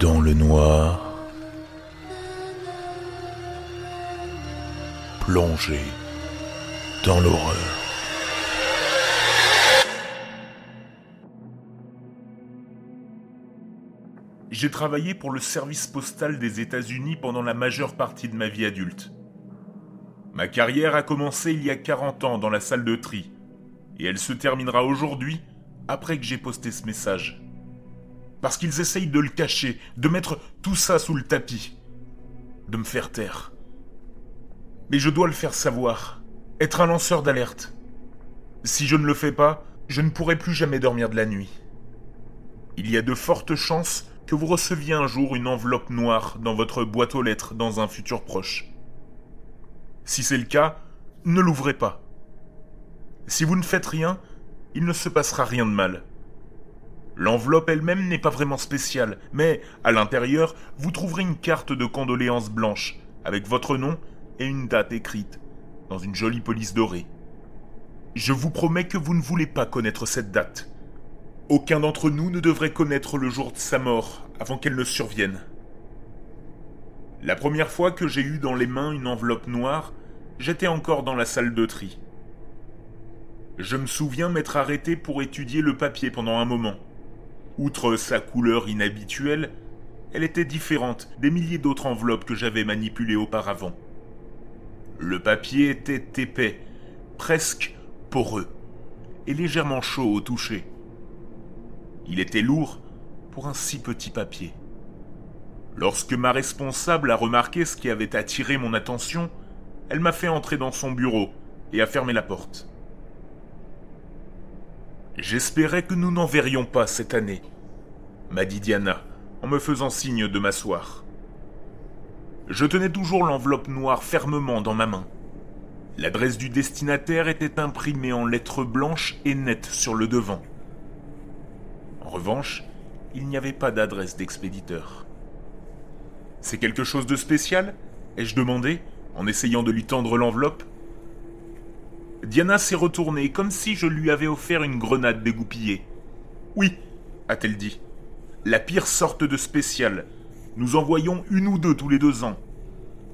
dans le noir, plongé dans l'horreur. J'ai travaillé pour le service postal des États-Unis pendant la majeure partie de ma vie adulte. Ma carrière a commencé il y a 40 ans dans la salle de tri, et elle se terminera aujourd'hui après que j'ai posté ce message. Parce qu'ils essayent de le cacher, de mettre tout ça sous le tapis, de me faire taire. Mais je dois le faire savoir, être un lanceur d'alerte. Si je ne le fais pas, je ne pourrai plus jamais dormir de la nuit. Il y a de fortes chances que vous receviez un jour une enveloppe noire dans votre boîte aux lettres dans un futur proche. Si c'est le cas, ne l'ouvrez pas. Si vous ne faites rien, il ne se passera rien de mal. L'enveloppe elle-même n'est pas vraiment spéciale, mais à l'intérieur, vous trouverez une carte de condoléances blanche, avec votre nom et une date écrite, dans une jolie police dorée. Je vous promets que vous ne voulez pas connaître cette date. Aucun d'entre nous ne devrait connaître le jour de sa mort avant qu'elle ne survienne. La première fois que j'ai eu dans les mains une enveloppe noire, j'étais encore dans la salle de tri. Je me souviens m'être arrêté pour étudier le papier pendant un moment. Outre sa couleur inhabituelle, elle était différente des milliers d'autres enveloppes que j'avais manipulées auparavant. Le papier était épais, presque poreux, et légèrement chaud au toucher. Il était lourd pour un si petit papier. Lorsque ma responsable a remarqué ce qui avait attiré mon attention, elle m'a fait entrer dans son bureau et a fermé la porte. J'espérais que nous n'en verrions pas cette année, m'a dit Diana, en me faisant signe de m'asseoir. Je tenais toujours l'enveloppe noire fermement dans ma main. L'adresse du destinataire était imprimée en lettres blanches et nettes sur le devant. En revanche, il n'y avait pas d'adresse d'expéditeur. C'est quelque chose de spécial? ai-je demandé, en essayant de lui tendre l'enveloppe? Diana s'est retournée comme si je lui avais offert une grenade dégoupillée. Oui, a-t-elle dit. La pire sorte de spécial. Nous en voyons une ou deux tous les deux ans.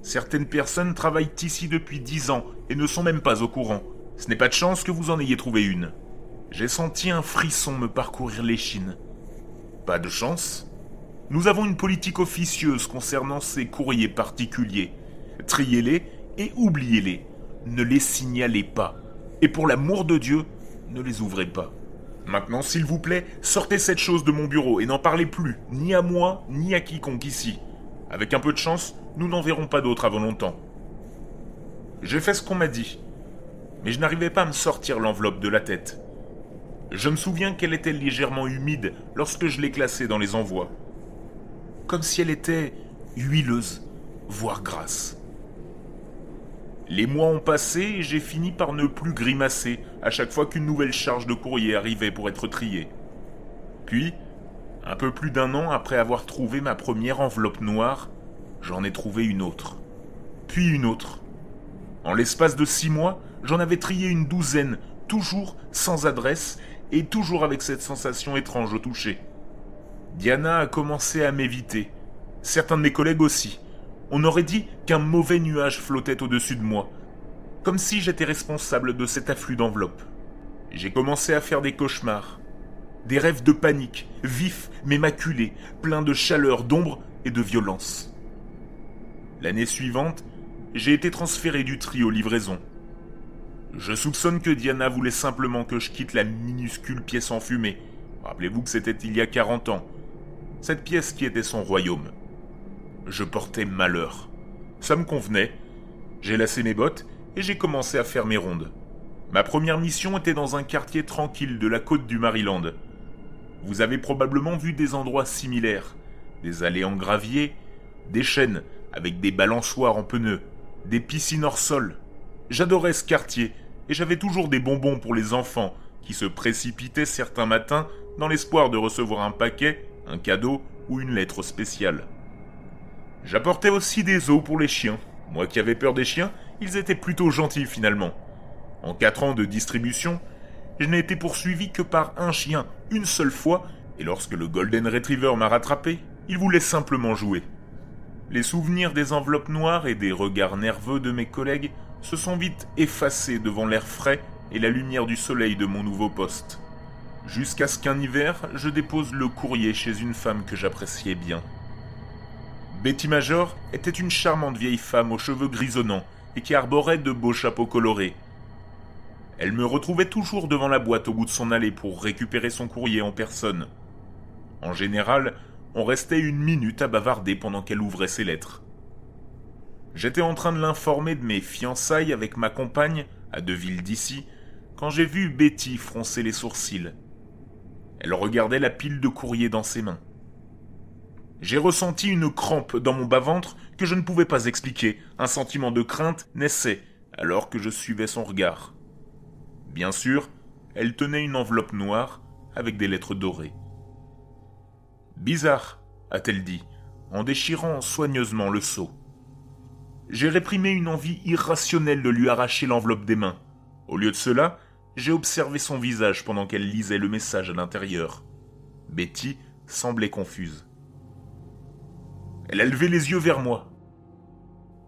Certaines personnes travaillent ici depuis dix ans et ne sont même pas au courant. Ce n'est pas de chance que vous en ayez trouvé une. J'ai senti un frisson me parcourir l'échine. Pas de chance Nous avons une politique officieuse concernant ces courriers particuliers. Triez-les et oubliez-les ne les signalez pas. Et pour l'amour de Dieu, ne les ouvrez pas. Maintenant, s'il vous plaît, sortez cette chose de mon bureau et n'en parlez plus, ni à moi, ni à quiconque ici. Avec un peu de chance, nous n'en verrons pas d'autres avant longtemps. J'ai fait ce qu'on m'a dit, mais je n'arrivais pas à me sortir l'enveloppe de la tête. Je me souviens qu'elle était légèrement humide lorsque je l'ai classée dans les envois. Comme si elle était huileuse, voire grasse. Les mois ont passé et j'ai fini par ne plus grimacer à chaque fois qu'une nouvelle charge de courrier arrivait pour être triée. Puis, un peu plus d'un an après avoir trouvé ma première enveloppe noire, j'en ai trouvé une autre. Puis une autre. En l'espace de six mois, j'en avais trié une douzaine, toujours sans adresse et toujours avec cette sensation étrange au toucher. Diana a commencé à m'éviter. Certains de mes collègues aussi on aurait dit qu'un mauvais nuage flottait au-dessus de moi, comme si j'étais responsable de cet afflux d'enveloppes. J'ai commencé à faire des cauchemars, des rêves de panique, vifs mais maculés, pleins de chaleur, d'ombre et de violence. L'année suivante, j'ai été transféré du tri aux livraisons. Je soupçonne que Diana voulait simplement que je quitte la minuscule pièce enfumée. Rappelez-vous que c'était il y a 40 ans. Cette pièce qui était son royaume je portais malheur. Ça me convenait. J'ai lassé mes bottes et j'ai commencé à faire mes rondes. Ma première mission était dans un quartier tranquille de la côte du Maryland. Vous avez probablement vu des endroits similaires. Des allées en gravier, des chaînes avec des balançoires en pneus, des piscines hors sol. J'adorais ce quartier et j'avais toujours des bonbons pour les enfants qui se précipitaient certains matins dans l'espoir de recevoir un paquet, un cadeau ou une lettre spéciale. J'apportais aussi des os pour les chiens. Moi qui avais peur des chiens, ils étaient plutôt gentils finalement. En quatre ans de distribution, je n'ai été poursuivi que par un chien une seule fois, et lorsque le Golden Retriever m'a rattrapé, Il voulait simplement jouer. Les souvenirs des enveloppes noires et des regards nerveux de mes collègues se sont vite effacés devant l'air frais et la lumière du soleil de mon nouveau poste. Jusqu'à ce qu'un hiver, je dépose le courrier chez une femme que j'appréciais bien. Betty Major était une charmante vieille femme aux cheveux grisonnants et qui arborait de beaux chapeaux colorés. Elle me retrouvait toujours devant la boîte au bout de son allée pour récupérer son courrier en personne. En général, on restait une minute à bavarder pendant qu'elle ouvrait ses lettres. J'étais en train de l'informer de mes fiançailles avec ma compagne, à deux villes d'ici, quand j'ai vu Betty froncer les sourcils. Elle regardait la pile de courrier dans ses mains. J'ai ressenti une crampe dans mon bas-ventre que je ne pouvais pas expliquer. Un sentiment de crainte naissait alors que je suivais son regard. Bien sûr, elle tenait une enveloppe noire avec des lettres dorées. Bizarre, a-t-elle dit, en déchirant soigneusement le seau. J'ai réprimé une envie irrationnelle de lui arracher l'enveloppe des mains. Au lieu de cela, j'ai observé son visage pendant qu'elle lisait le message à l'intérieur. Betty semblait confuse. Elle a levé les yeux vers moi.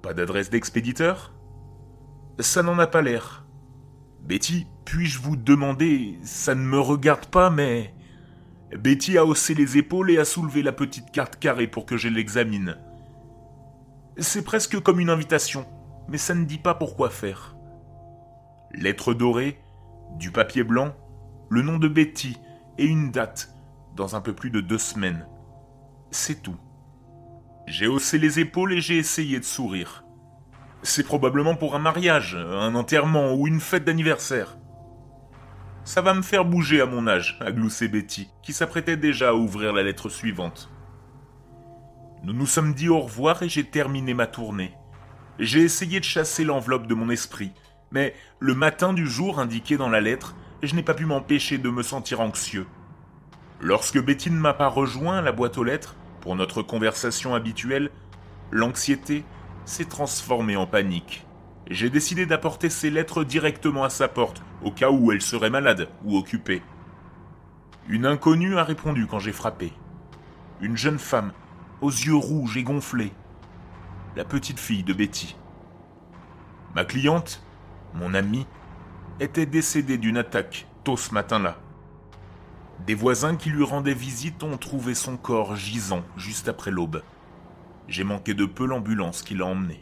Pas d'adresse d'expéditeur? Ça n'en a pas l'air. Betty, puis-je vous demander, ça ne me regarde pas, mais... Betty a haussé les épaules et a soulevé la petite carte carrée pour que je l'examine. C'est presque comme une invitation, mais ça ne dit pas pourquoi faire. Lettre dorée, du papier blanc, le nom de Betty et une date dans un peu plus de deux semaines. C'est tout. J'ai haussé les épaules et j'ai essayé de sourire. C'est probablement pour un mariage, un enterrement ou une fête d'anniversaire. Ça va me faire bouger à mon âge, a gloussé Betty, qui s'apprêtait déjà à ouvrir la lettre suivante. Nous nous sommes dit au revoir et j'ai terminé ma tournée. J'ai essayé de chasser l'enveloppe de mon esprit, mais le matin du jour indiqué dans la lettre, je n'ai pas pu m'empêcher de me sentir anxieux. Lorsque Betty ne m'a pas rejoint à la boîte aux lettres, pour notre conversation habituelle, l'anxiété s'est transformée en panique. J'ai décidé d'apporter ces lettres directement à sa porte, au cas où elle serait malade ou occupée. Une inconnue a répondu quand j'ai frappé. Une jeune femme, aux yeux rouges et gonflés. La petite fille de Betty. Ma cliente mon ami, était décédé d'une attaque tôt ce matin-là. Des voisins qui lui rendaient visite ont trouvé son corps gisant juste après l'aube. J'ai manqué de peu l'ambulance qui l'a emmené.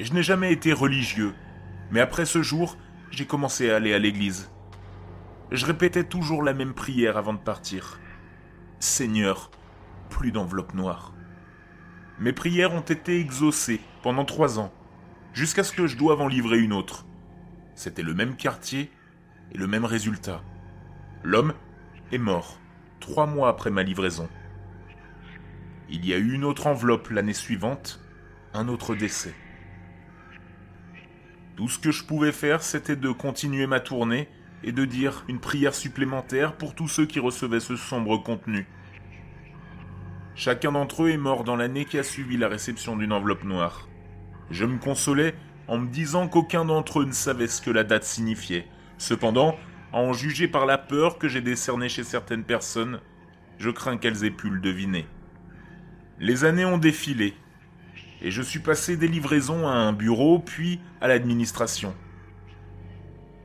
Je n'ai jamais été religieux, mais après ce jour, j'ai commencé à aller à l'église. Je répétais toujours la même prière avant de partir. Seigneur, plus d'enveloppe noire. Mes prières ont été exaucées pendant trois ans jusqu'à ce que je doive en livrer une autre. C'était le même quartier et le même résultat. L'homme est mort, trois mois après ma livraison. Il y a eu une autre enveloppe l'année suivante, un autre décès. Tout ce que je pouvais faire, c'était de continuer ma tournée et de dire une prière supplémentaire pour tous ceux qui recevaient ce sombre contenu. Chacun d'entre eux est mort dans l'année qui a suivi la réception d'une enveloppe noire. Je me consolais en me disant qu'aucun d'entre eux ne savait ce que la date signifiait. Cependant, en juger par la peur que j'ai décernée chez certaines personnes, je crains qu'elles aient pu le deviner. Les années ont défilé, et je suis passé des livraisons à un bureau, puis à l'administration.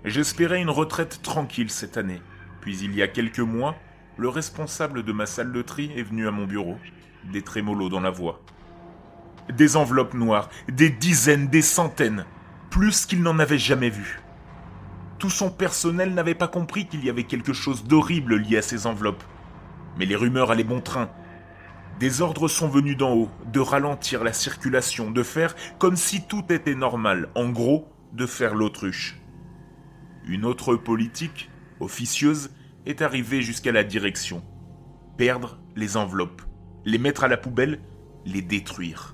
J'espérais une retraite tranquille cette année, puis il y a quelques mois, le responsable de ma salle de tri est venu à mon bureau, des trémolos dans la voix. Des enveloppes noires, des dizaines, des centaines, plus qu'il n'en avait jamais vu. Tout son personnel n'avait pas compris qu'il y avait quelque chose d'horrible lié à ces enveloppes. Mais les rumeurs allaient bon train. Des ordres sont venus d'en haut, de ralentir la circulation, de faire comme si tout était normal, en gros, de faire l'autruche. Une autre politique, officieuse, est arrivée jusqu'à la direction. Perdre les enveloppes, les mettre à la poubelle, les détruire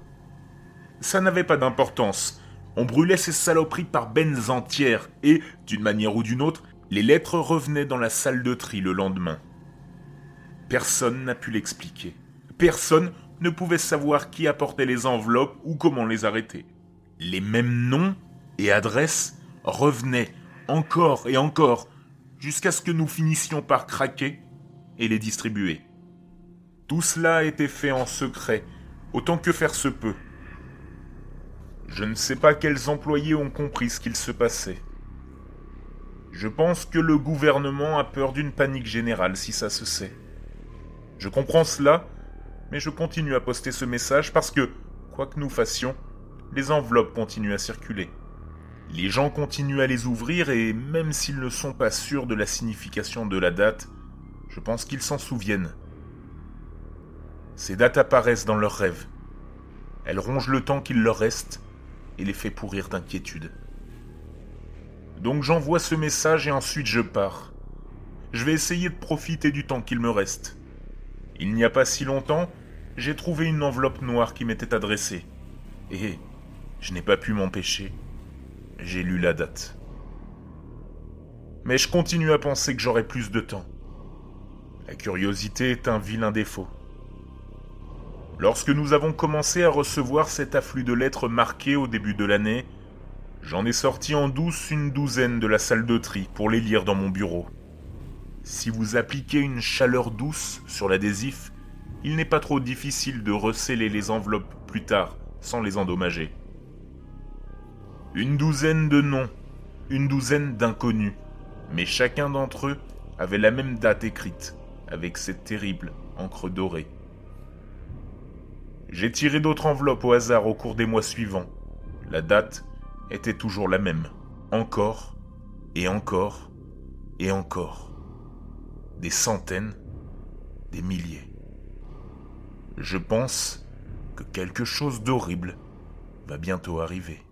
ça n'avait pas d'importance. On brûlait ces saloperies par bennes entières et, d'une manière ou d'une autre, les lettres revenaient dans la salle de tri le lendemain. Personne n'a pu l'expliquer. Personne ne pouvait savoir qui apportait les enveloppes ou comment les arrêter. Les mêmes noms et adresses revenaient encore et encore jusqu'à ce que nous finissions par craquer et les distribuer. Tout cela a été fait en secret, autant que faire se peut. Je ne sais pas quels employés ont compris ce qu'il se passait. Je pense que le gouvernement a peur d'une panique générale si ça se sait. Je comprends cela, mais je continue à poster ce message parce que, quoi que nous fassions, les enveloppes continuent à circuler. Les gens continuent à les ouvrir et même s'ils ne sont pas sûrs de la signification de la date, je pense qu'ils s'en souviennent. Ces dates apparaissent dans leurs rêves. Elles rongent le temps qu'il leur reste et les fait pourrir d'inquiétude. Donc j'envoie ce message et ensuite je pars. Je vais essayer de profiter du temps qu'il me reste. Il n'y a pas si longtemps, j'ai trouvé une enveloppe noire qui m'était adressée. Et je n'ai pas pu m'empêcher. J'ai lu la date. Mais je continue à penser que j'aurai plus de temps. La curiosité est un vilain défaut. Lorsque nous avons commencé à recevoir cet afflux de lettres marquées au début de l'année, j'en ai sorti en douce une douzaine de la salle de tri pour les lire dans mon bureau. Si vous appliquez une chaleur douce sur l'adhésif, il n'est pas trop difficile de recéler les enveloppes plus tard sans les endommager. Une douzaine de noms, une douzaine d'inconnus, mais chacun d'entre eux avait la même date écrite, avec cette terrible encre dorée. J'ai tiré d'autres enveloppes au hasard au cours des mois suivants. La date était toujours la même. Encore, et encore, et encore. Des centaines, des milliers. Je pense que quelque chose d'horrible va bientôt arriver.